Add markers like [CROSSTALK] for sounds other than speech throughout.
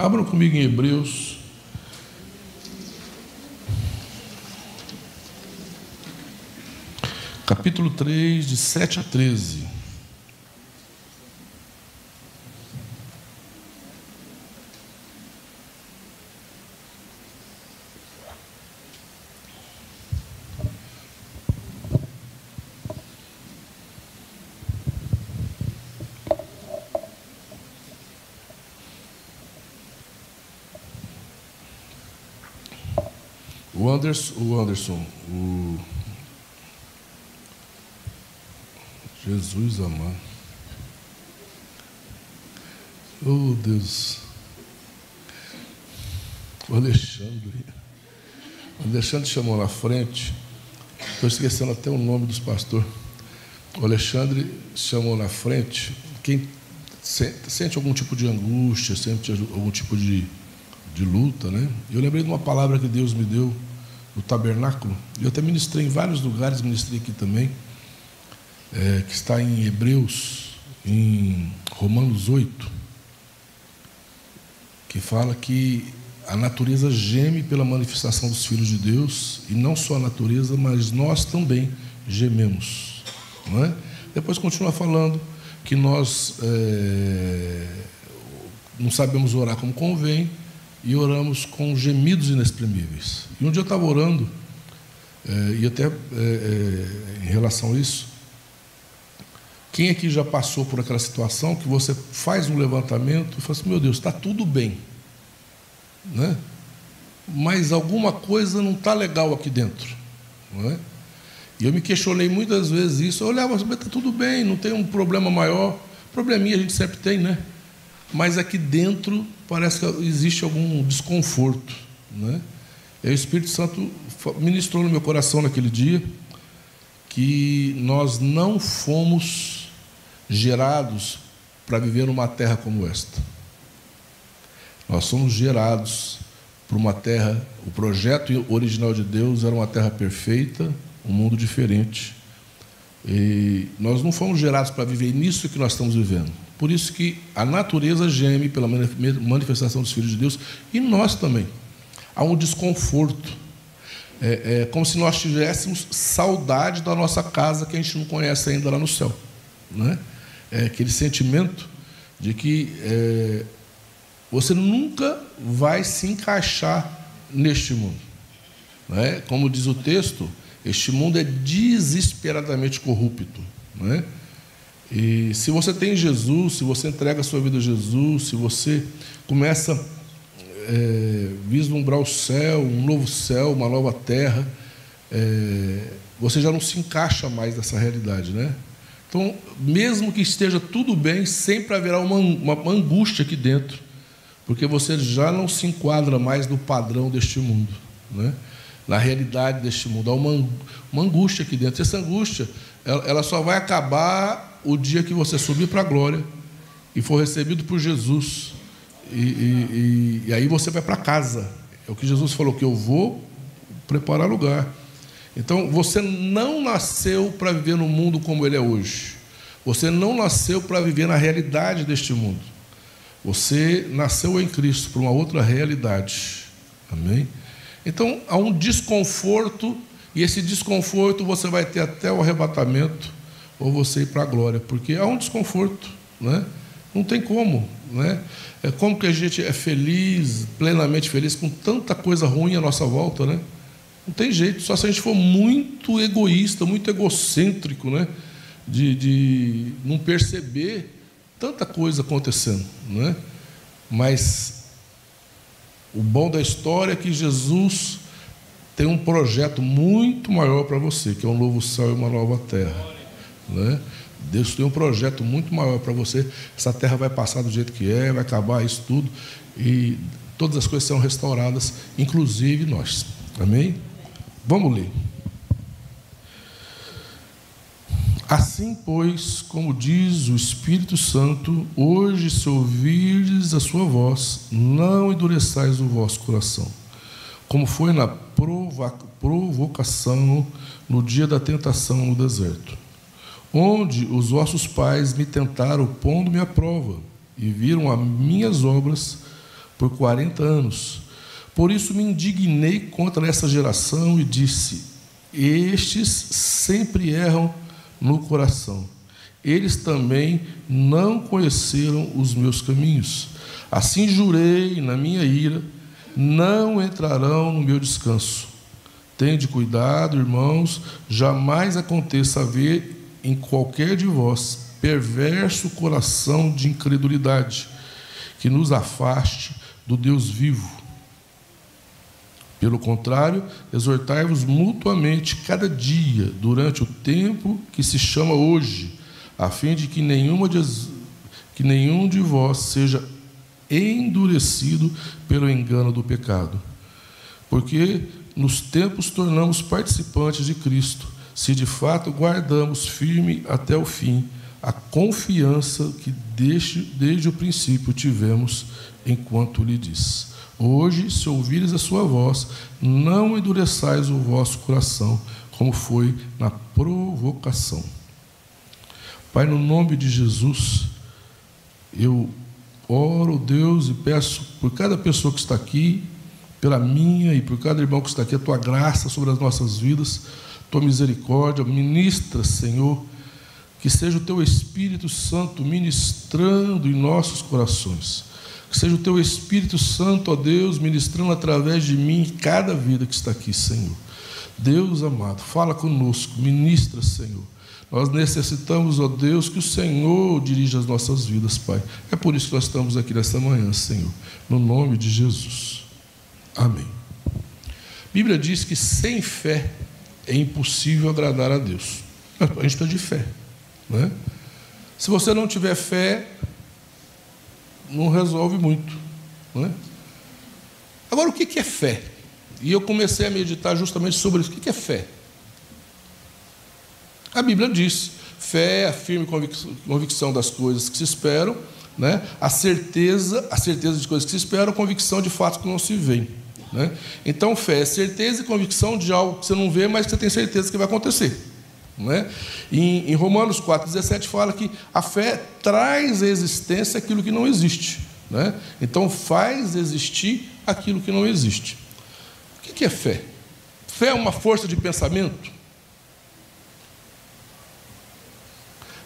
Abram comigo em Hebreus. Capítulo 3, de 7 a 13. O Anderson, o Anderson, o Jesus amado. Oh Deus. O Alexandre. O Alexandre chamou na frente. Estou esquecendo até o nome dos pastores. O Alexandre chamou na frente. Quem sente algum tipo de angústia, sente algum tipo de, de luta, né? Eu lembrei de uma palavra que Deus me deu no tabernáculo. Eu até ministrei em vários lugares, ministrei aqui também, é, que está em Hebreus, em Romanos 8, que fala que a natureza geme pela manifestação dos filhos de Deus, e não só a natureza, mas nós também gememos. Não é? Depois continua falando que nós é, não sabemos orar como convém, e oramos com gemidos inexprimíveis. E um dia eu estava orando, é, e até é, é, em relação a isso, quem aqui já passou por aquela situação que você faz um levantamento e fala assim, meu Deus, está tudo bem, né? mas alguma coisa não está legal aqui dentro. Não é? E eu me questionei muitas vezes isso. Eu olhava, está tudo bem, não tem um problema maior. Probleminha a gente sempre tem, né? Mas aqui dentro parece que existe algum desconforto. Né? E o Espírito Santo ministrou no meu coração naquele dia que nós não fomos gerados para viver numa terra como esta. Nós somos gerados para uma terra. O projeto original de Deus era uma terra perfeita, um mundo diferente. E nós não fomos gerados para viver nisso que nós estamos vivendo. Por isso que a natureza geme pela manifestação dos filhos de Deus e nós também. Há um desconforto. É, é como se nós tivéssemos saudade da nossa casa que a gente não conhece ainda lá no céu. Né? É aquele sentimento de que é, você nunca vai se encaixar neste mundo. Né? Como diz o texto, este mundo é desesperadamente corrupto. Né? E se você tem Jesus, se você entrega a sua vida a Jesus, se você começa a é, vislumbrar o céu, um novo céu, uma nova terra, é, você já não se encaixa mais nessa realidade, né? Então, mesmo que esteja tudo bem, sempre haverá uma, uma angústia aqui dentro, porque você já não se enquadra mais no padrão deste mundo, né? na realidade deste mundo. Há uma, uma angústia aqui dentro. Essa angústia, ela, ela só vai acabar o dia que você subir para a glória e for recebido por Jesus. E, e, e, aí você vai para casa. É o que Jesus falou: que eu vou preparar lugar. Então, você não nasceu para viver no mundo como ele é hoje. Você não nasceu para viver na realidade deste mundo. Você nasceu em Cristo para uma outra realidade. Amém? Então, há um desconforto, e esse desconforto você vai ter até o arrebatamento ou você ir para a glória, porque há um desconforto, né? Não tem como, né? É como que a gente é feliz, plenamente feliz com tanta coisa ruim à nossa volta, né? Não tem jeito, só se a gente for muito egoísta, muito egocêntrico, né? De, de não perceber tanta coisa acontecendo, né? Mas o bom da história é que Jesus tem um projeto muito maior para você, que é um novo céu e uma nova terra. Né? Deus tem um projeto muito maior para você. Essa terra vai passar do jeito que é, vai acabar isso tudo. E todas as coisas serão restauradas, inclusive nós. Amém? Vamos ler. Assim, pois, como diz o Espírito Santo, hoje, se ouvirdes a sua voz, não endureçais o vosso coração, como foi na provocação no dia da tentação no deserto onde os vossos pais me tentaram pondo-me à prova e viram as minhas obras, por 40 anos. Por isso me indignei contra essa geração e disse: Estes sempre erram no coração. Eles também não conheceram os meus caminhos. Assim jurei na minha ira: não entrarão no meu descanso. Tende cuidado, irmãos, jamais aconteça haver em qualquer de vós perverso coração de incredulidade, que nos afaste do Deus vivo. Pelo contrário, exortai-vos mutuamente cada dia, durante o tempo que se chama hoje, a fim de que, nenhuma de, que nenhum de vós seja endurecido pelo engano do pecado. Porque nos tempos tornamos participantes de Cristo, se de fato guardamos firme até o fim a confiança que desde, desde o princípio tivemos enquanto lhe diz. Hoje, se ouvires a sua voz, não endureçais o vosso coração, como foi na provocação. Pai, no nome de Jesus, eu oro, Deus, e peço por cada pessoa que está aqui, pela minha e por cada irmão que está aqui, a tua graça sobre as nossas vidas, tua misericórdia, ministra, Senhor, que seja o teu Espírito Santo ministrando em nossos corações. Que seja o teu Espírito Santo, ó Deus, ministrando através de mim cada vida que está aqui, Senhor. Deus amado, fala conosco, ministra, Senhor. Nós necessitamos, ó Deus, que o Senhor dirija as nossas vidas, Pai. É por isso que nós estamos aqui nesta manhã, Senhor. No nome de Jesus. Amém. A Bíblia diz que sem fé é impossível agradar a Deus. A gente precisa de fé. Né? Se você não tiver fé, não resolve muito. Né? Agora, o que é fé? E eu comecei a meditar justamente sobre isso. O que é fé? A Bíblia diz: fé é a firme convicção das coisas que se esperam, né? a certeza, a certeza de coisas que se esperam, a convicção de fatos que não se veem. Né? Então, fé é certeza e convicção de algo que você não vê, mas que você tem certeza que vai acontecer. Né? Em, em Romanos 4,17 fala que a fé traz à existência aquilo que não existe. Né? Então faz existir aquilo que não existe. O que é fé? Fé é uma força de pensamento?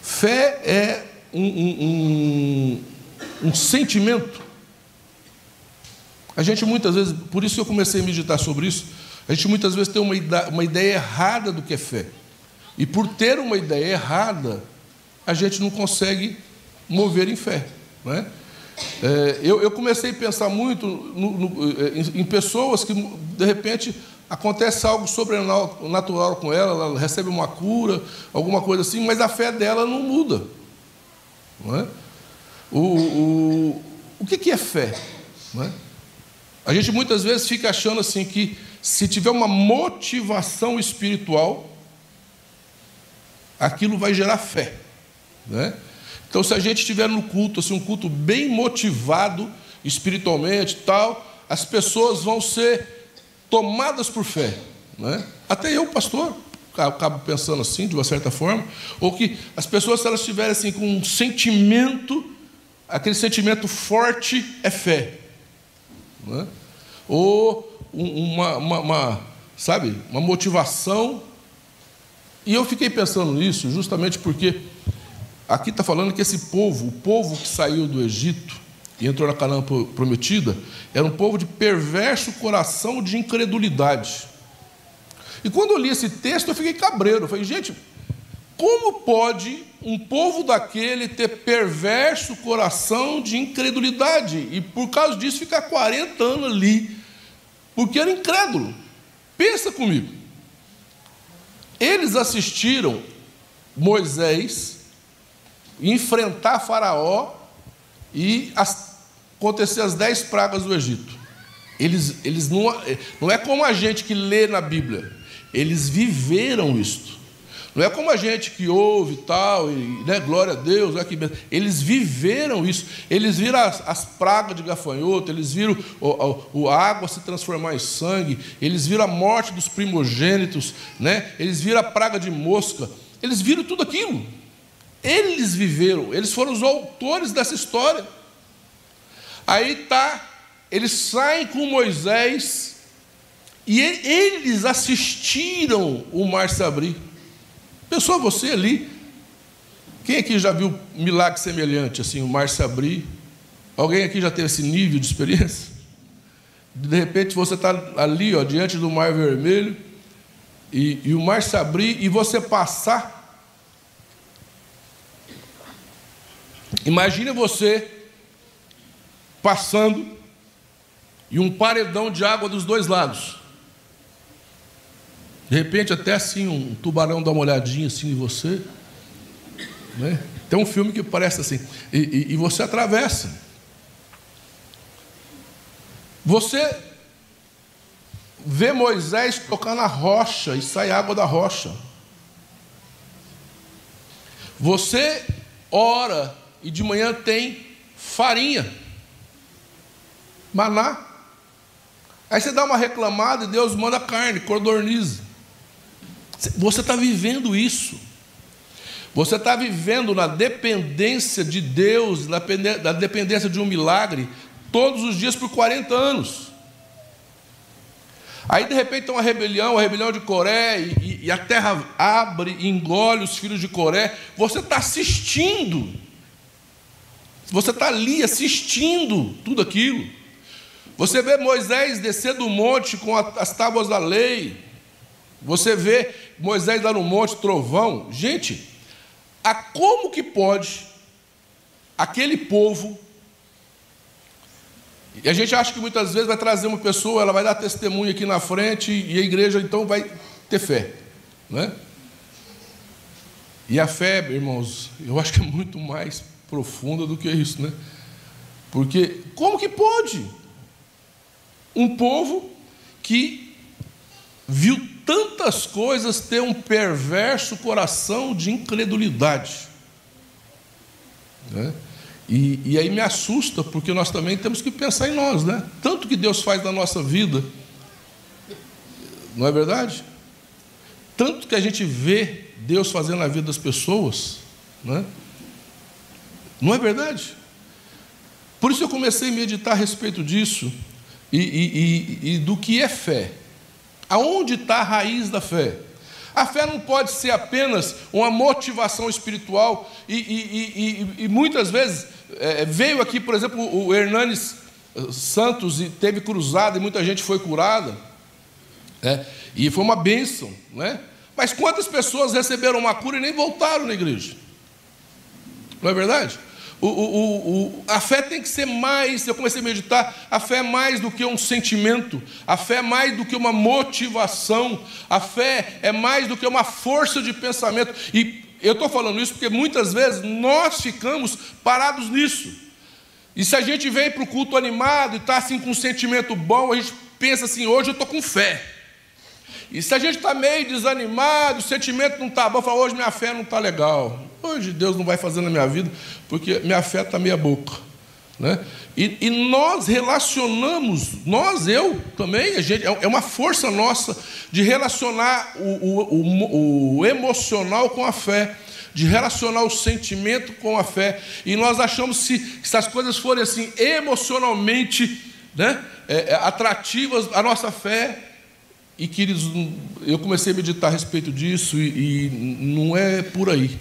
Fé é um, um, um, um sentimento. A gente muitas vezes, por isso que eu comecei a meditar sobre isso, a gente muitas vezes tem uma ideia, uma ideia errada do que é fé. E por ter uma ideia errada, a gente não consegue mover em fé. Né? É, eu, eu, comecei a pensar muito no, no, em, em, pessoas que, de repente, acontece algo sobrenatural com ela, ela recebe uma cura, alguma coisa assim, mas a fé dela não muda. Não é? o, o, o que, que é fé? Não é? A gente muitas vezes fica achando assim que se tiver uma motivação espiritual, aquilo vai gerar fé. Né? Então, se a gente estiver no culto, assim, um culto bem motivado espiritualmente tal, as pessoas vão ser tomadas por fé. Né? Até eu, pastor, acabo pensando assim, de uma certa forma, ou que as pessoas, se elas estiverem assim, com um sentimento, aquele sentimento forte é fé. Né? Ou uma, uma, uma, sabe, uma motivação e eu fiquei pensando nisso justamente porque aqui está falando que esse povo, o povo que saiu do Egito e entrou na Canaã prometida, era um povo de perverso coração de incredulidade. E quando eu li esse texto, eu fiquei cabreiro. Eu falei, gente, como pode um povo daquele ter perverso coração de incredulidade e por causa disso ficar 40 anos ali? Porque era incrédulo. Pensa comigo. Eles assistiram Moisés enfrentar Faraó e acontecer as dez pragas do Egito. Eles, eles não, não é como a gente que lê na Bíblia, eles viveram isto. Não é como a gente que ouve tal, e né, glória a Deus, aqui mesmo. eles viveram isso, eles viram as, as pragas de gafanhoto, eles viram o, a, água se transformar em sangue, eles viram a morte dos primogênitos, né? eles viram a praga de mosca, eles viram tudo aquilo. Eles viveram, eles foram os autores dessa história. Aí está eles saem com Moisés e eles assistiram o mar se abrir. Pensou você ali? Quem aqui já viu milagre semelhante, assim, o mar se abrir? Alguém aqui já teve esse nível de experiência? De repente você está ali, ó, diante do mar vermelho, e, e o mar se abrir e você passar. Imagine você passando e um paredão de água dos dois lados. De repente, até assim, um tubarão dá uma olhadinha assim em você. Né? Tem um filme que parece assim, e, e, e você atravessa. Você vê Moisés tocar na rocha e sai água da rocha. Você ora e de manhã tem farinha, maná. Aí você dá uma reclamada e Deus manda carne, codornize. Você está vivendo isso. Você está vivendo na dependência de Deus, na dependência de um milagre, todos os dias por 40 anos. Aí de repente tem uma rebelião, a rebelião de Coré, e, e a terra abre e engole os filhos de Coré. Você está assistindo. Você está ali assistindo tudo aquilo. Você vê Moisés descer do monte com as tábuas da lei. Você vê Moisés lá no monte, trovão. Gente, a como que pode aquele povo e a gente acha que muitas vezes vai trazer uma pessoa, ela vai dar testemunho aqui na frente e a igreja então vai ter fé, né? E a fé, irmãos, eu acho que é muito mais profunda do que isso, né? Porque como que pode um povo que viu tantas coisas ter um perverso coração de incredulidade? Né? E, e, aí me assusta, porque nós também temos que pensar em nós, né? Tanto que Deus faz na nossa vida, não é verdade? Tanto que a gente vê Deus fazendo na vida das pessoas, né? Não é verdade? Por isso eu comecei a meditar a respeito disso e, e, e do que é fé. Aonde está a raiz da fé? A fé não pode ser apenas uma motivação espiritual, e, e, e, e muitas vezes é, veio aqui, por exemplo, o Hernanes eh, Santos e teve cruzada e muita gente foi curada, né? e foi uma bênção, né? mas quantas pessoas receberam uma cura e nem voltaram na igreja? Não é verdade? O, o, o, a fé tem que ser mais, eu comecei a meditar, a fé é mais do que um sentimento, a fé é mais do que uma motivação, a fé é mais do que uma força de pensamento. E eu estou falando isso porque muitas vezes nós ficamos parados nisso. E se a gente vem para o culto animado e está assim com um sentimento bom, a gente pensa assim, hoje eu estou com fé. E se a gente está meio desanimado, o sentimento não está bom, fala, hoje minha fé não está legal. Hoje Deus não vai fazer na minha vida, porque minha fé está meia boca. Né? E, e, nós relacionamos, nós, eu também, a gente, é, é uma força nossa de relacionar o, o, o, o emocional com a fé, de relacionar o sentimento com a fé. E nós achamos que se, se as coisas forem assim emocionalmente né, é, é, atrativas, a nossa fé. E queridos, eu comecei a meditar a respeito disso e, e não é por aí,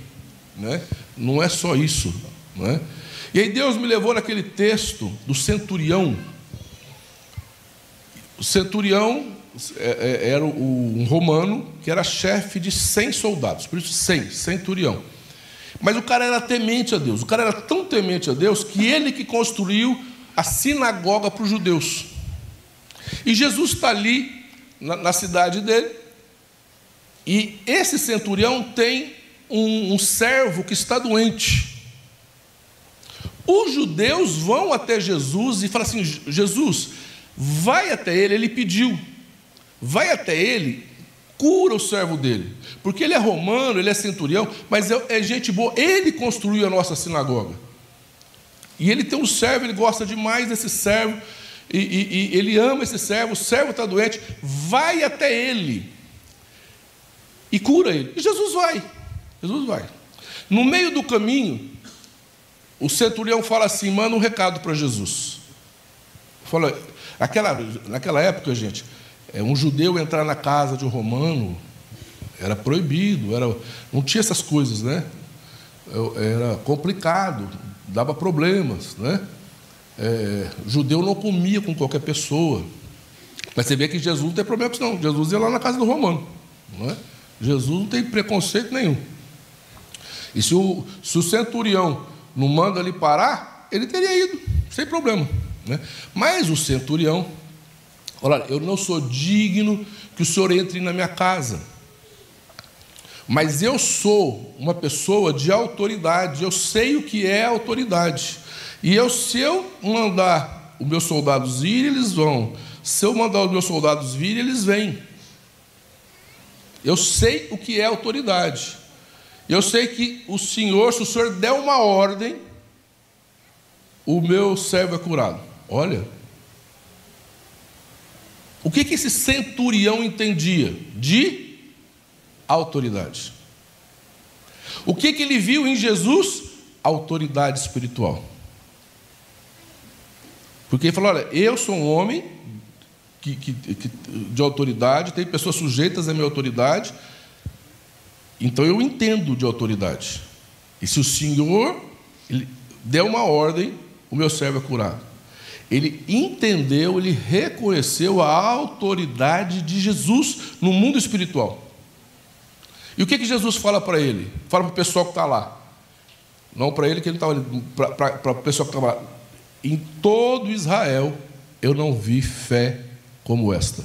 né? não é só isso. Não é? E aí Deus me levou naquele texto do centurião. O centurião é, é, era um romano que era chefe de 100 soldados, por isso 100, centurião. Mas o cara era temente a Deus, o cara era tão temente a Deus que ele que construiu a sinagoga para os judeus. E Jesus está ali na, na, cidade dele, e esse centurião tem um, um servo que está doente. Os judeus vão até Jesus e falam assim: Jesus, vai até ele, ele pediu, vai até ele, cura o servo dele, porque ele é romano, ele é centurião, mas é, é gente boa, ele construiu a nossa sinagoga. E ele tem um servo, ele gosta demais desse servo, e, e, e ele ama esse servo, o servo está doente, vai até ele e cura ele. E Jesus vai, Jesus vai. No meio do caminho, o centurião fala assim: manda um recado para Jesus. Fala, aquela, naquela época, gente, é, um judeu entrar na casa de um romano era proibido, era, não tinha essas coisas, né? Era complicado, dava problemas, né? É, judeu não comia com qualquer pessoa. Mas você vê que Jesus não tem problema com isso, não. Jesus ia lá na casa do romano. Não é? Jesus não tem preconceito nenhum. E se o, se o centurião não manda ele parar, ele teria ido, sem problema. Né? Mas o centurião, olha, eu não sou digno que o senhor entre na minha casa. Mas eu sou uma pessoa de autoridade, eu sei o que é autoridade. E eu, se eu mandar os meus soldados ir, eles vão. Se eu mandar os meus soldados vir, eles vêm. Eu sei o que é autoridade. Eu sei que o Senhor, se o Senhor der uma ordem, o meu servo é curado. Olha. O que, que esse centurião entendia? De autoridade. O que, que ele viu em Jesus? Autoridade espiritual. Porque ele falou: olha, eu sou um homem que, que, que, de autoridade, tem pessoas sujeitas à minha autoridade, então eu entendo de autoridade. E se o Senhor der uma ordem, o meu servo é curado. Ele entendeu, ele reconheceu a autoridade de Jesus no mundo espiritual. E o que, que Jesus fala para ele? Fala para o pessoal que está lá. Não para ele, que ele estava para o pessoal que estava lá. Em todo Israel eu não vi fé como esta.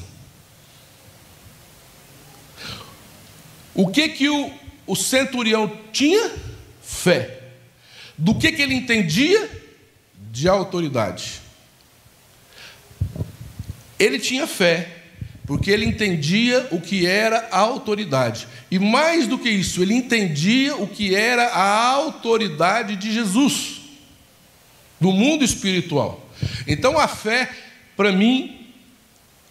O que que o, o centurião tinha? Fé. Do que que ele entendia? De autoridade. Ele tinha fé, porque ele entendia o que era a autoridade. E mais do que isso, ele entendia o que era a autoridade de Jesus no mundo espiritual. Então a fé, para mim,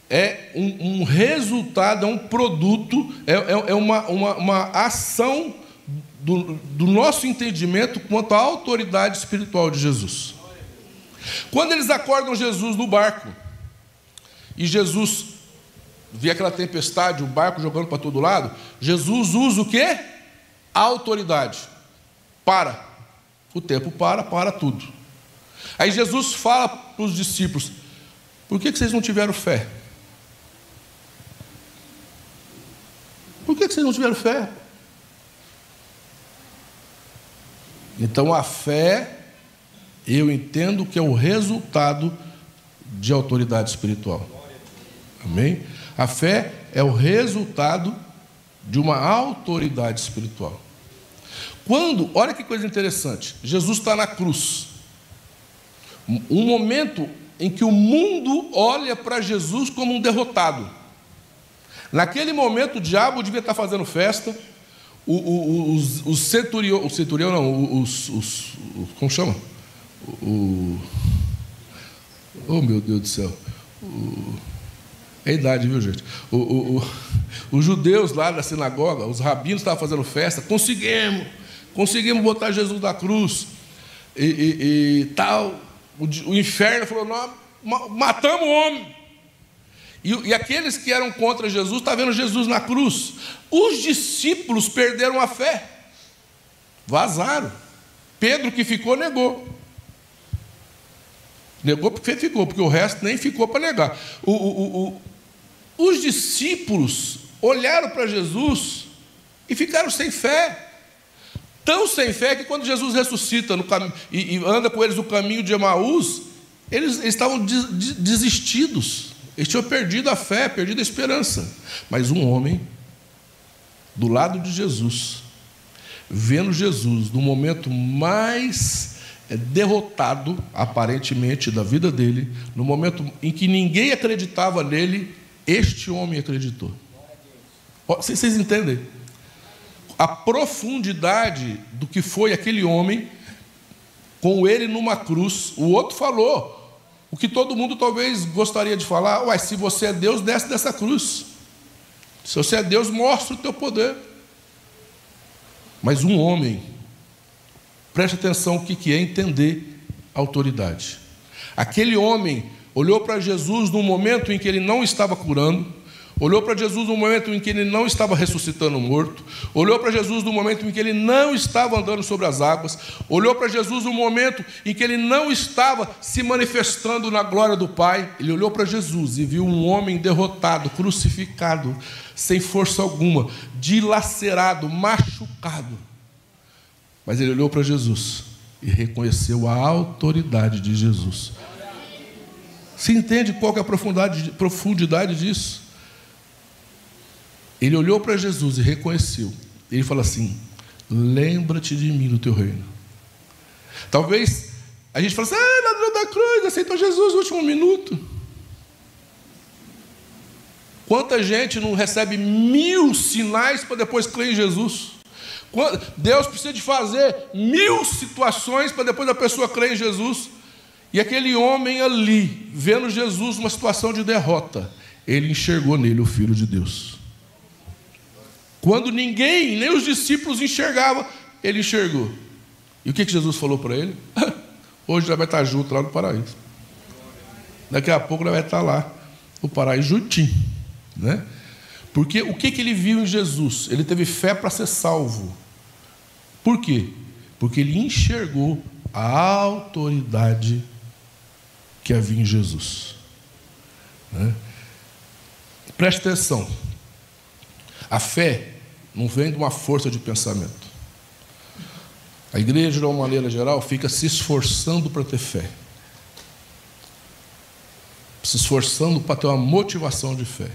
é um, um, resultado, é um produto, é, é, é uma, uma, uma, ação do, do nosso entendimento quanto à autoridade espiritual de Jesus. Quando eles acordam Jesus no barco, e Jesus vê aquela tempestade, o barco jogando para todo lado, Jesus usa o que? A autoridade. Para. O tempo para, para tudo. Aí Jesus fala para os discípulos: por que, que vocês não tiveram fé? Por que vocês não tiveram fé? Então a fé, eu entendo que é o resultado de autoridade espiritual. Amém? A fé é o resultado de uma autoridade espiritual. Quando, olha que coisa interessante, Jesus está na cruz. Um momento em que o mundo olha para Jesus como um derrotado. Naquele momento, o diabo devia estar fazendo festa, o, o, os, os centurião, o centurião não, os, os, como chama? O, oh meu Deus do céu, o, é idade, viu gente? O, o, o, os judeus lá da sinagoga, os rabinos estavam fazendo festa, conseguimos, conseguimos botar Jesus na cruz e, e, e tal. O, inferno falou: não, matamos o homem. E, e aqueles que eram contra Jesus estavam vendo Jesus na cruz. Os discípulos perderam a fé, vazaram. Pedro, que ficou, negou. Negou porque ficou, porque o resto nem ficou para negar. O, o, o, os discípulos olharam para Jesus e ficaram sem fé. Tão sem fé que quando Jesus ressuscita cam... e, anda com eles no caminho de Emaús, eles, eles estavam desistidos. Eles tinham perdido a fé, perdido a esperança. Mas um homem, do lado de Jesus, vendo Jesus no momento mais é, derrotado, aparentemente, da vida dele, no momento em que ninguém acreditava nele, este homem acreditou. Vocês entendem? A profundidade do que foi aquele homem, com ele numa cruz, o outro falou: o que todo mundo talvez gostaria de falar, uai, se você é Deus, desce dessa cruz. Se você é Deus, mostra o teu poder. Mas um homem, preste atenção o que é entender autoridade. Aquele homem olhou para Jesus no momento em que ele não estava curando, olhou para Jesus no momento em que ele não estava ressuscitando o morto, olhou para Jesus no momento em que ele não estava andando sobre as águas, olhou para Jesus no momento em que ele não estava se manifestando na glória do Pai. Ele olhou para Jesus e viu um homem derrotado, crucificado, sem força alguma, dilacerado, machucado. Mas ele olhou para Jesus e reconheceu a autoridade de Jesus. Se entende qual é a profundidade, profundidade disso? Ele olhou para Jesus e reconheceu. Ele fala assim: Lembra-te de mim no teu reino. Talvez a gente fale assim: Ah, ladrão da cruz, aceitou Jesus no último minuto. Quanta gente não recebe mil sinais para depois crer em Jesus? Deus precisa de fazer mil situações para depois a pessoa crer em Jesus. E aquele homem ali, vendo Jesus numa situação de derrota, ele enxergou nele o Filho de Deus. Quando ninguém, nem os discípulos enxergavam, ele enxergou. E o que, Jesus falou para ele? [LAUGHS] Hoje ele vai estar junto lá no paraíso. Daqui a pouco ele vai estar lá no paraíso juntinho. Né? Porque o que, que ele viu em Jesus? Ele teve fé para ser salvo. Por quê? Porque ele enxergou a autoridade que havia em Jesus. Né? Preste atenção. A fé não vem de uma força de pensamento. A igreja, de uma maneira geral, fica se esforçando para ter fé. Se esforçando para ter uma motivação de fé.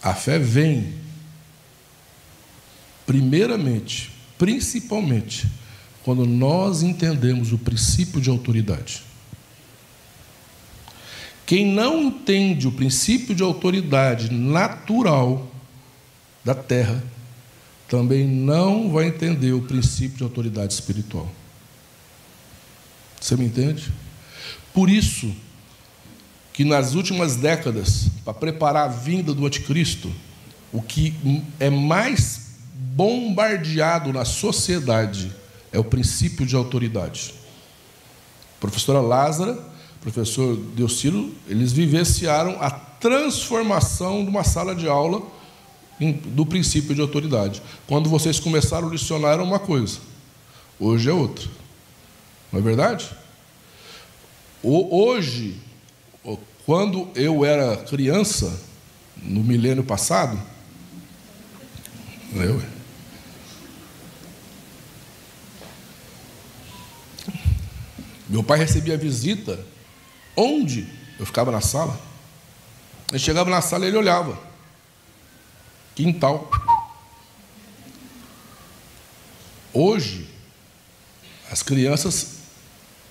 A fé vem, primeiramente, principalmente, quando nós entendemos o princípio de autoridade. Quem não entende o princípio de autoridade natural da terra, também não vai entender o princípio de autoridade espiritual. Você me entende? Por isso, que nas últimas décadas, para preparar a vinda do anticristo, o que é mais bombardeado na sociedade é o princípio de autoridade. Professora Lázara, professor Deocilo, eles vivenciaram a transformação de uma sala de aula do princípio de autoridade. Quando vocês começaram a licionar era uma coisa, hoje é outra. Não é verdade? Hoje, quando eu era criança, no milênio passado, eu, meu pai recebia visita onde eu ficava na sala. Ele chegava na sala e ele olhava. Quintal. Hoje, as crianças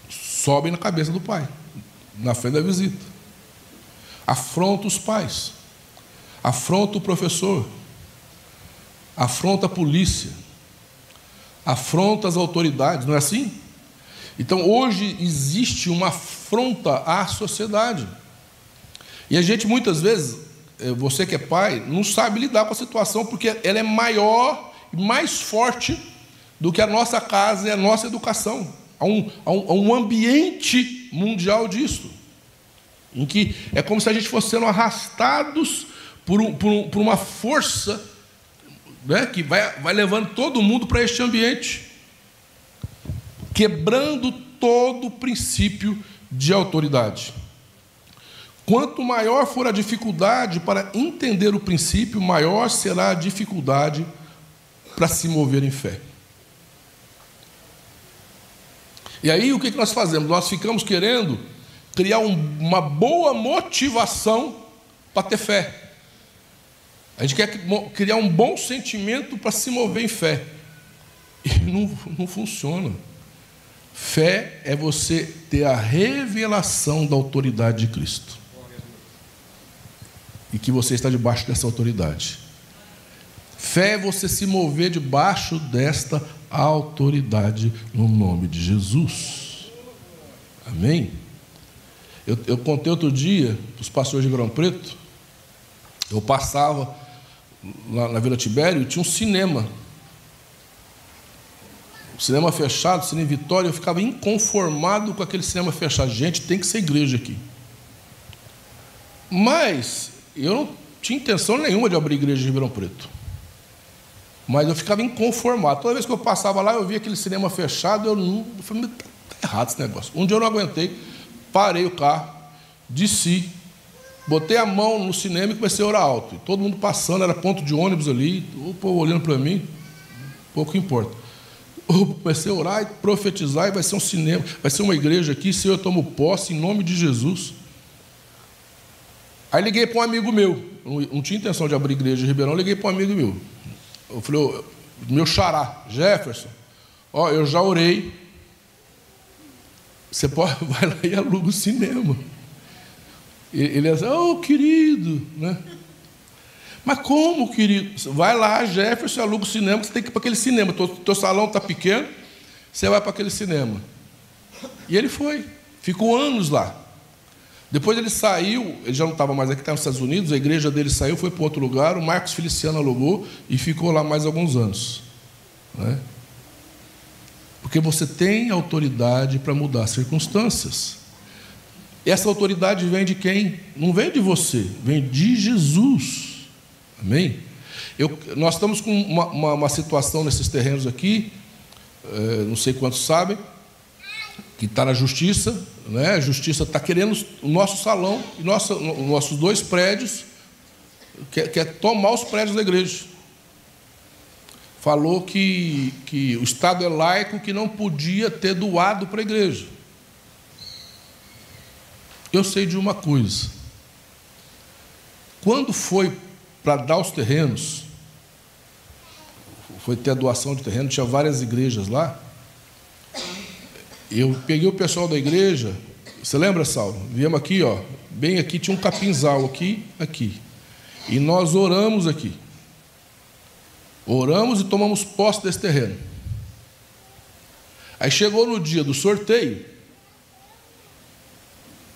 sobem na cabeça do pai, na frente da visita afronta os pais, afronta o professor, afronta a polícia, afronta as autoridades, não é assim? Então hoje existe uma afronta à sociedade. E a gente muitas vezes, eh, você que é pai, não sabe lidar com a situação porque ela é maior e mais forte do que a nossa casa e a nossa educação. Há um, há um, há um ambiente mundial disso em que é como se a gente fosse sendo arrastados por, um, por, por uma força né, que vai, vai levando todo mundo para este ambiente, quebrando todo o princípio de autoridade. Quanto maior for a dificuldade para entender o princípio, maior será a dificuldade para se mover em fé. E aí o que nós fazemos? Nós ficamos querendo criar um, uma boa motivação para ter fé. A gente quer criar um bom sentimento para se mover em fé. E não, não funciona. Fé é você ter a revelação da autoridade de Cristo. E que você está debaixo dessa autoridade. Fé é você se mover debaixo desta autoridade no nome de Jesus. Amém? Eu, eu contei outro dia os pastores de Grão Preto, eu passava lá na Vila Tibério e tinha um cinema. Cinema fechado, cinema Vitória, eu ficava inconformado com aquele cinema fechado. Gente, tem que ser igreja aqui. Mas eu não tinha intenção nenhuma de abrir igreja de Ribeirão Preto. Mas eu ficava inconformado. Toda vez que eu passava lá, eu via aquele cinema fechado, eu não. Eu falei, tá, tá errado esse negócio. Um dia eu não aguentei, parei o carro, desci, botei a mão no cinema e comecei a orar alto. E todo mundo passando, era ponto de ônibus ali, o povo olhando para mim, pouco importa. Comecei a orar e profetizar, e vai ser um cinema, vai ser uma igreja aqui, se eu tomo posse em nome de Jesus. Aí liguei para um amigo meu, não, tinha intenção de abrir igreja de Ribeirão, liguei para um amigo meu. Eu falei, meu xará, Jefferson, ó, eu já orei. Você pode, [LAUGHS] vai lá e aluga o cinema. Ele é assim, oh, querido, né? Mas como, querido? Vai lá, Jefferson, aluga o cinema, você tem que ir para aquele cinema. Teu, teu salão está pequeno, você vai para aquele cinema. E ele foi, ficou anos lá. Depois ele saiu, ele já não estava mais aqui, estava nos Estados Unidos, a igreja dele saiu, foi para outro lugar, o Marcos Feliciano alugou e ficou lá mais alguns anos. Né? Porque você tem autoridade para mudar as circunstâncias. Essa autoridade vem de quem? Não vem de você, vem de Jesus. Amém? Eu, nós estamos com uma, uma, uma situação nesses terrenos aqui, é, não sei quantos sabem, que está na justiça, né? a justiça está querendo o nosso salão e nossa, nossos dois prédios, quer, quer tomar os prédios da igreja. Falou que, que o Estado é laico, que não podia ter doado para a igreja. Eu sei de uma coisa. Quando foi para dar os terrenos, foi ter a doação de terreno, tinha várias igrejas lá. Eu peguei o pessoal da igreja, você lembra, Saulo? Viemos aqui, ó, bem aqui tinha um capinzal aqui, aqui. E nós oramos aqui. Oramos e tomamos posse desse terreno. Aí chegou no dia do sorteio,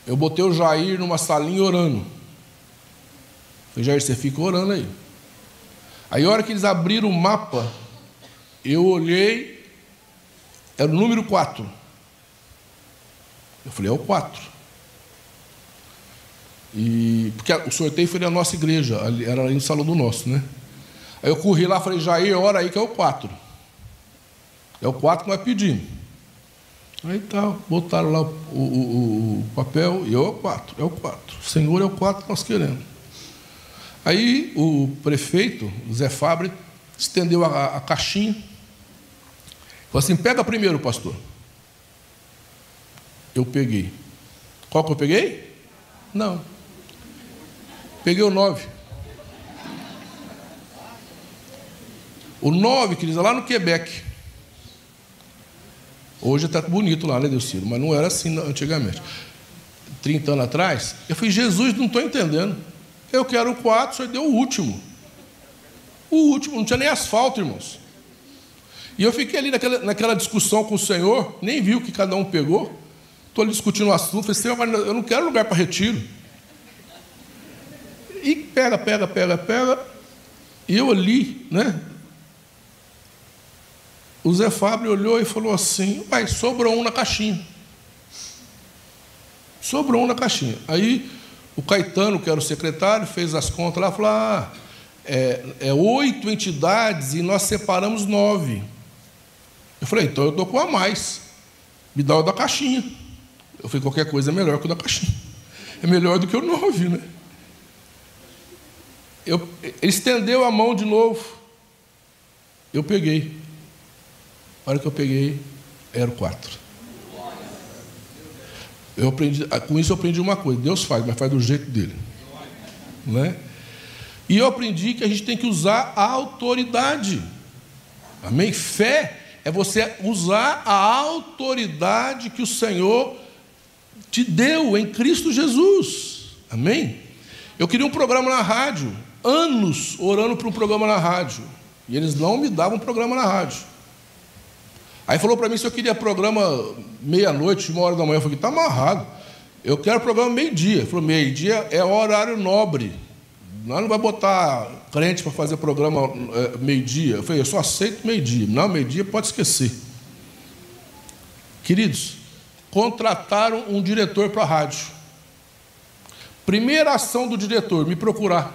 eu botei o Jair numa salinha orando. Falei, Jair, você fica orando aí. Aí a hora que eles abriram o mapa, eu olhei, era o número 4. Eu falei, é o 4. E, porque o sorteio foi na nossa igreja, era ali no salão do nosso, né? Aí eu corri lá e falei, Jair, ora aí que é o 4. É o 4 que nós pedimos. Aí tá, botaram lá o, o, o papel e é o 4, é o 4. Senhor é o 4 que nós queremos. Aí o prefeito, o Zé Fabre, estendeu a, a caixinha. Falou assim: pega primeiro, pastor eu peguei. Qual que eu peguei? Não. Peguei o 9. O 9, queridos, é lá no Quebec. Hoje está bonito lá, né, Delciro? Mas não era assim antigamente. 30 anos atrás, eu falei, Jesus, não estou entendendo. Eu quero o 4, só deu o último. O último, não tinha nem asfalto, irmãos. E eu fiquei ali naquela, naquela discussão com o Senhor, nem vi o que cada um pegou. Estou ali discutindo o assunto, falei, Senhor, mas eu não quero lugar para retiro. E pega, pega, pega, pega. E eu ali, né? O Zé Fábio olhou e falou assim: Pai, sobrou um na caixinha. Sobrou um na caixinha. Aí o Caetano, que era o secretário, fez as contas lá falou: ah, é, é, oito entidades e nós separamos nove. Eu falei: então eu estou com a mais. Me dá o da caixinha. Eu falei, qualquer coisa é melhor que o da caixinha. [LAUGHS] É melhor do que o nove, né? Eu, ele estendeu a mão de novo. Eu peguei. A hora que eu peguei, era o quatro. Eu aprendi, com isso eu aprendi uma coisa: Deus faz, mas faz do jeito dele. Né? E eu aprendi que a gente tem que usar a autoridade. Amém? Fé é você usar a autoridade que o Senhor te deu em Cristo Jesus. Amém? Eu queria um programa na rádio, anos orando para um programa na rádio, e eles não me davam um programa na rádio. Aí falou para mim se eu queria programa meia-noite, uma hora da manhã. Eu falei, está amarrado. Eu quero programa meio-dia. Ele falou, meio-dia é horário nobre. Nós não vai botar crente para fazer programa é, meio-dia. Eu falei, eu só aceito meio-dia. Não, meio-dia pode esquecer. Queridos, contrataram um diretor para a rádio. Primeira ação do diretor, me procurar.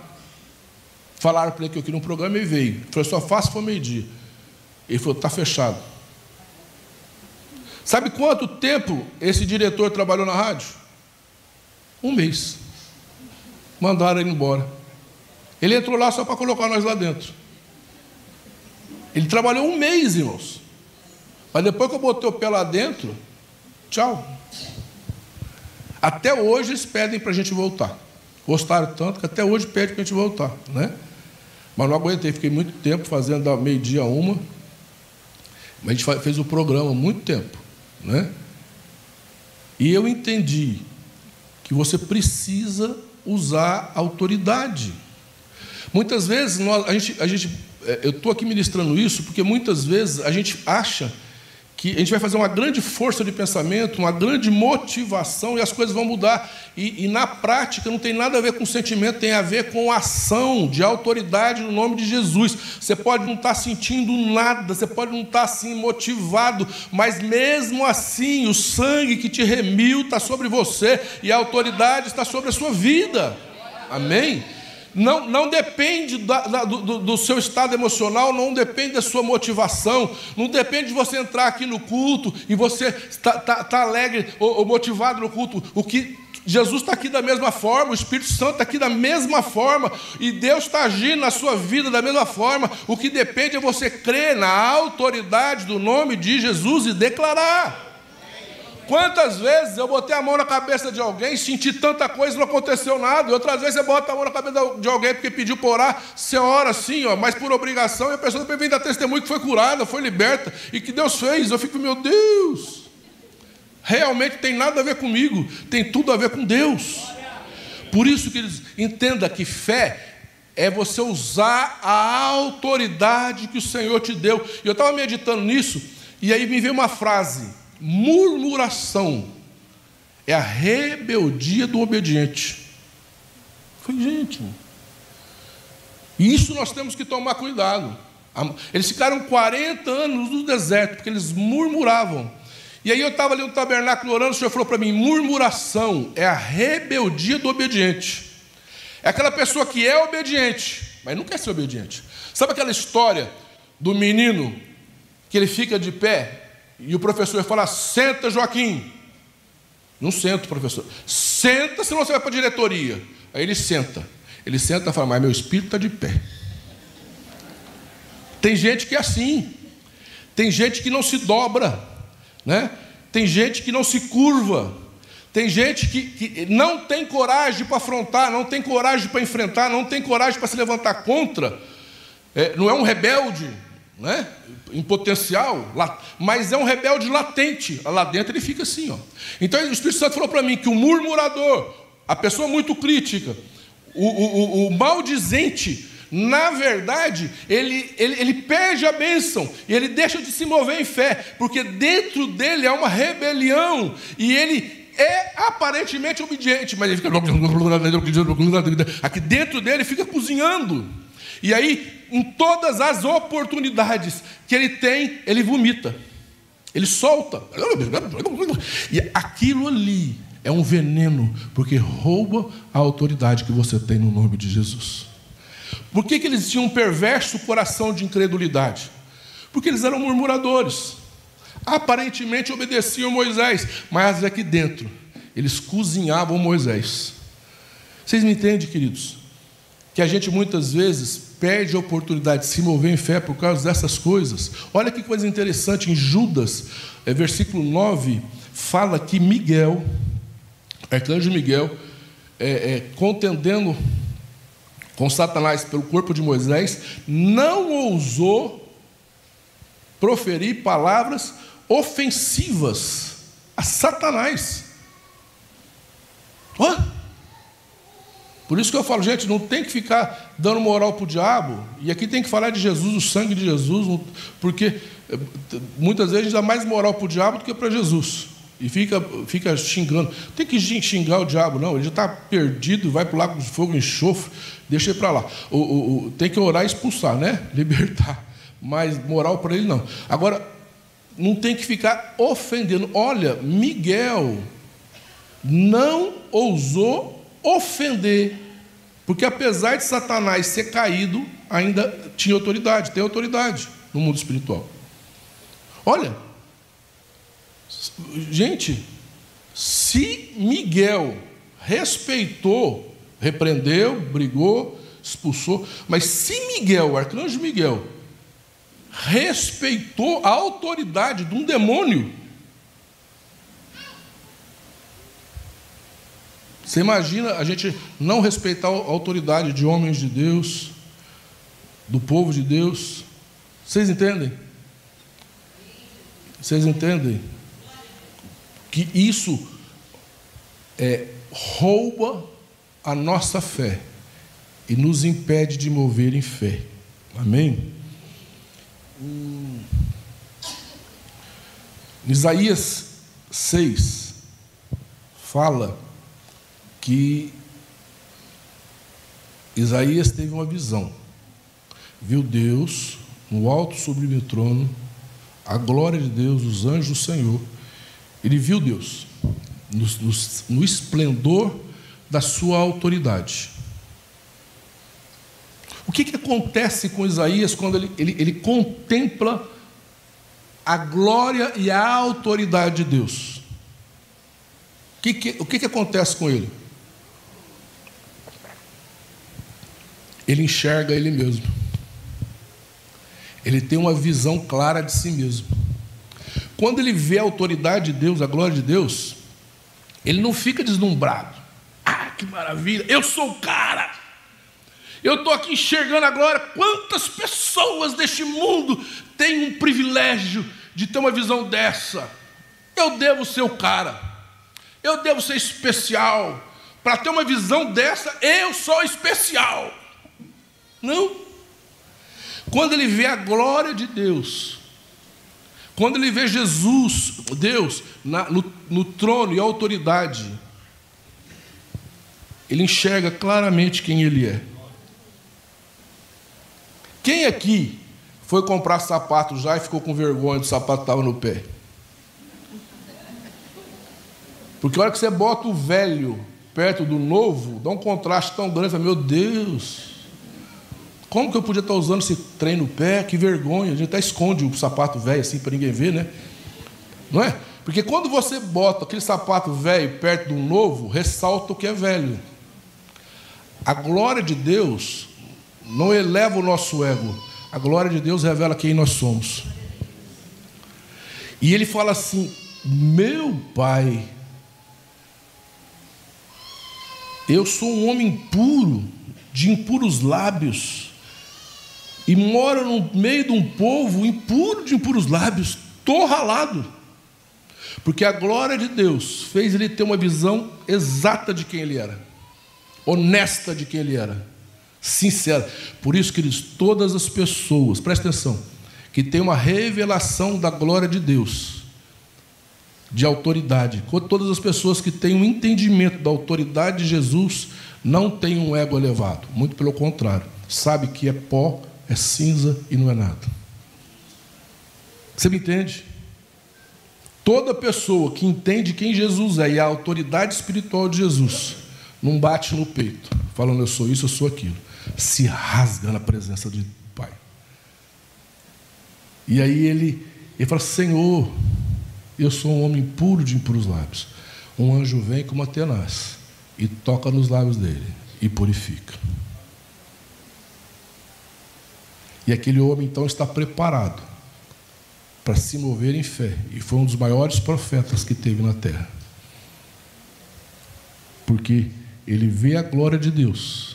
Falaram para ele que eu queria um programa e veio. Ele falou, só faço para meio-dia. Ele falou, está fechado. Sabe quanto tempo esse diretor trabalhou na rádio? Um mês. Mandaram ele embora. Ele entrou lá só para colocar nós lá dentro. Ele trabalhou um mês, irmãos. Mas depois que eu botei o pé lá dentro, tchau. Até hoje eles pedem para a gente voltar. Gostaram tanto que até hoje pedem para a gente voltar. Né? Mas não aguentei, fiquei muito tempo fazendo da meio-dia a uma. Mas a gente fez o programa muito tempo. Né? E eu entendi que você precisa usar autoridade. Muitas vezes nós, a gente, a gente é, eu estou aqui ministrando isso porque muitas vezes a gente acha que a gente vai fazer uma grande força de pensamento, uma grande motivação e as coisas vão mudar. E, e, na prática não tem nada a ver com sentimento, tem a ver com ação de autoridade no nome de Jesus. Você pode não estar tá sentindo nada, você pode não estar tá, assim motivado, mas mesmo assim o sangue que te remiu está sobre você e a autoridade está sobre a sua vida. Amém? Não, não depende da, da, do, do, seu estado emocional, não depende da sua motivação, não depende de você entrar aqui no culto e você está tá, tá alegre ou, ou motivado no culto. O que Jesus está aqui da mesma forma, o Espírito Santo está aqui da mesma forma, e Deus está agindo na sua vida da mesma forma. O que depende é você crer na autoridade do nome de Jesus e declarar. Quantas vezes eu botei a mão na cabeça de alguém, senti tanta coisa e não aconteceu nada. E outras vezes você bota a mão na cabeça de alguém porque pediu por orar, você ora assim, ó, mas por obrigação, e a pessoa depois vem dar testemunho que foi curada, foi liberta, e que Deus fez. Eu fico, meu Deus, realmente tem nada a ver comigo, tem tudo a ver com Deus. Por isso que eles entenda que fé é você usar a autoridade que o Senhor te deu. E eu estava meditando nisso, e aí me veio uma frase murmuração é a rebeldia do obediente. Foi, gente. Isso nós temos que tomar cuidado. Eles ficaram 40 anos no deserto, porque eles murmuravam. E aí eu estava ali no tabernáculo orando, o Senhor falou para mim: murmuração é a rebeldia do obediente. É aquela pessoa que é obediente, mas não quer ser obediente. Sabe aquela história do menino que ele fica de pé e o professor fala: senta, Joaquim. Não senta, professor. Senta, senão você vai para a diretoria. Aí ele senta. Ele senta e fala: Mas meu espírito está de pé. Tem gente que é assim. Tem gente que não se dobra. Né? Tem gente que não se curva. Tem gente que, que não tem coragem para afrontar, não tem coragem para enfrentar, não tem coragem para se levantar contra. É, não é um rebelde, né? em potencial, mas é um rebelde latente. Lá dentro ele fica assim. Ó. Então o Espírito Santo falou para mim que o murmurador, a pessoa muito crítica, o, o, o maldizente, na verdade, ele, ele, ele perde a bênção e ele deixa de se mover em fé, porque dentro dele é uma rebelião e ele é aparentemente obediente, mas ele fica. Aqui dentro dele fica cozinhando. E aí em todas as oportunidades que ele tem, ele vomita. Ele solta. E aquilo ali é um veneno, porque rouba a autoridade que você tem no nome de Jesus. Por que, que eles tinham um perverso coração de incredulidade? Porque eles eram murmuradores. Aparentemente obedeciam Moisés, mas aqui dentro eles cozinhavam Moisés. Vocês me entendem, queridos? Que a gente muitas vezes perde a oportunidade de se mover em fé por causa dessas coisas. Olha que coisa interessante, em Judas, é, versículo 9, fala que Miguel, arcanjo Miguel, é, é, contendendo com Satanás pelo corpo de Moisés, não ousou proferir palavras ofensivas a Satanás. Hã? Por isso que eu falo, gente, não tem que ficar dando moral para o diabo, e aqui tem que falar de Jesus, o sangue de Jesus, porque eh, muitas vezes dá mais moral para o diabo do que para Jesus. E fica, fica xingando. Tem que xingar o diabo, não. Ele já está perdido, vai para lá com fogo enxofre, deixa ele para lá. O, o, o, tem que orar e expulsar, né? [LAUGHS] Libertar. Mas moral para ele não. Agora, não tem que ficar ofendendo. Olha, Miguel não ousou ofender, porque apesar de Satanás ser caído, ainda tinha autoridade, tem autoridade no mundo espiritual. Olha, gente, se Miguel respeitou, repreendeu, brigou, expulsou, mas se Miguel, o arcanjo Miguel, respeitou a autoridade de um demônio, você imagina a gente não respeitar a autoridade de homens de Deus, do povo de Deus? Vocês entendem? Vocês entendem? Que isso é, rouba a nossa fé e nos impede de mover em fé. Amém? Hum. Isaías 6 fala que Isaías teve uma visão. Viu Deus no alto sublime trono, a glória de Deus, os anjos do Senhor. Ele viu Deus no, no, no esplendor da sua autoridade. O que, que acontece com Isaías quando ele, ele, ele contempla a glória e a autoridade de Deus? O que, que, o que, que acontece com ele? Ele enxerga ele mesmo. Ele tem uma visão clara de si mesmo. Quando ele vê a autoridade de Deus, a glória de Deus, ele não fica deslumbrado. Ah, que maravilha, eu sou o cara. Eu estou aqui enxergando agora quantas pessoas deste mundo têm um privilégio de ter uma visão dessa. Eu devo ser o cara, eu devo ser especial. Para ter uma visão dessa, eu sou especial. Não. Quando ele vê a glória de Deus, quando ele vê Jesus, Deus, na, no, no trono e autoridade, ele enxerga claramente quem ele é. Quem aqui foi comprar sapato já e ficou com vergonha do sapato estava no pé? Porque a hora que você bota o velho perto do novo, dá um contraste tão grande. Meu Deus, como que eu podia estar usando esse trem no pé? Que vergonha. A gente até esconde o sapato velho assim para ninguém ver, né? Não é? Porque quando você bota aquele sapato velho perto do novo, ressalta o que é velho. A glória de Deus não eleva o nosso ego. A glória de Deus revela quem nós somos. E ele fala assim: Meu pai, eu sou um homem puro, de impuros lábios, e moro no meio de um povo impuro de impuros lábios, estou ralado. Porque a glória de Deus fez ele ter uma visão exata de quem ele era, honesta de quem ele era sincera. Por isso, queridos, todas as pessoas, presta atenção, que têm uma revelação da glória de Deus, de autoridade, todas as pessoas que têm um entendimento da autoridade de Jesus, não têm um ego elevado, muito pelo contrário, sabe que é pó, é cinza e não é nada. Você me entende? Toda pessoa que entende quem Jesus é e a autoridade espiritual de Jesus, não bate no peito, falando eu sou isso, eu sou aquilo se rasga na presença do Pai. E aí ele, ele fala: Senhor, eu sou um homem puro de impuros lábios. Um anjo vem como a tenaz e toca nos lábios dele e purifica. E aquele homem então está preparado para se mover em fé. E foi um dos maiores profetas que teve na terra. Porque ele vê a glória de Deus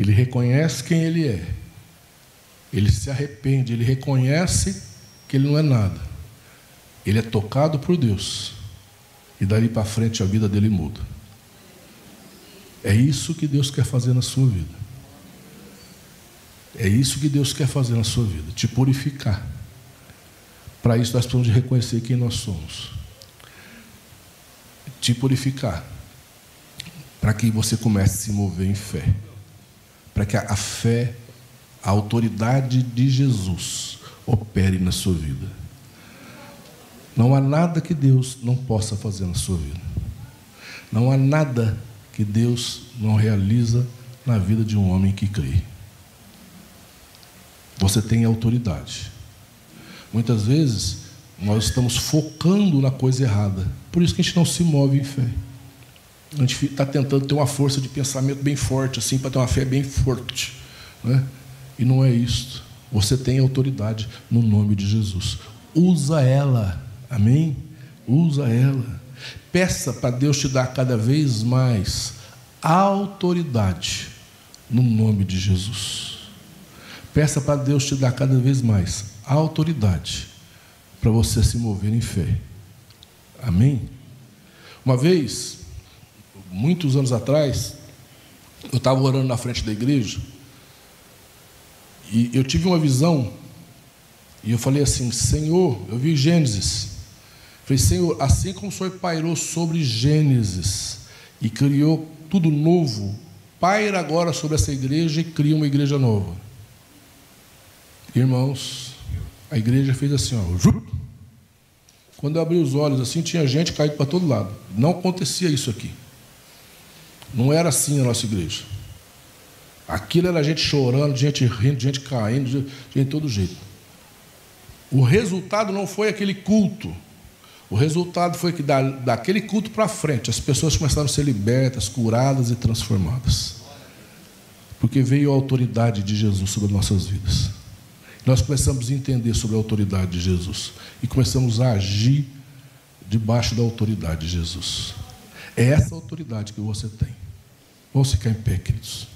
ele reconhece quem ele é. Ele se arrepende, ele reconhece que ele não é nada. Ele é tocado por Deus. E dali para frente a vida dele muda. É isso que Deus quer fazer na sua vida. É isso que Deus quer fazer na sua vida, te purificar. Para isso nós precisamos de reconhecer quem nós somos. Te purificar. Para que você comece a se mover em fé para que a fé, a autoridade de Jesus opere na sua vida. Não há nada que Deus não possa fazer na sua vida. Não há nada que Deus não realiza na vida de um homem que crê. Você tem autoridade. Muitas vezes nós estamos focando na coisa errada. Por isso que a gente não se move em fé. A gente está tentando ter uma força de pensamento bem forte, assim, para ter uma fé bem forte. Né? E não é isso. Você tem autoridade no nome de Jesus. Usa ela. Amém? Usa ela. Peça para Deus te dar cada vez mais autoridade no nome de Jesus. Peça para Deus te dar cada vez mais autoridade para você se mover em fé. Amém? Uma vez, muitos anos atrás, eu estava orando na frente da igreja e eu tive uma visão e eu falei assim: Senhor, eu vi Gênesis. Falei, Senhor, assim como o Senhor pairou sobre Gênesis e criou tudo novo, paira agora sobre essa igreja e cria uma igreja nova. Irmãos, a igreja fez assim, ó. Quando eu abri os olhos assim, tinha gente caído para todo lado. Não acontecia isso aqui. Não era assim a nossa igreja. Aquilo era gente chorando, gente rindo, gente caindo, gente de todo jeito. O resultado não foi aquele culto. O resultado foi que da, daquele culto para frente, as pessoas começaram a ser libertas, curadas e transformadas. Porque veio a autoridade de Jesus sobre nossas vidas. Nós começamos a entender sobre a autoridade de Jesus e começamos a agir debaixo da autoridade de Jesus. É essa autoridade que você tem. Vamos ficar em pé, queridos.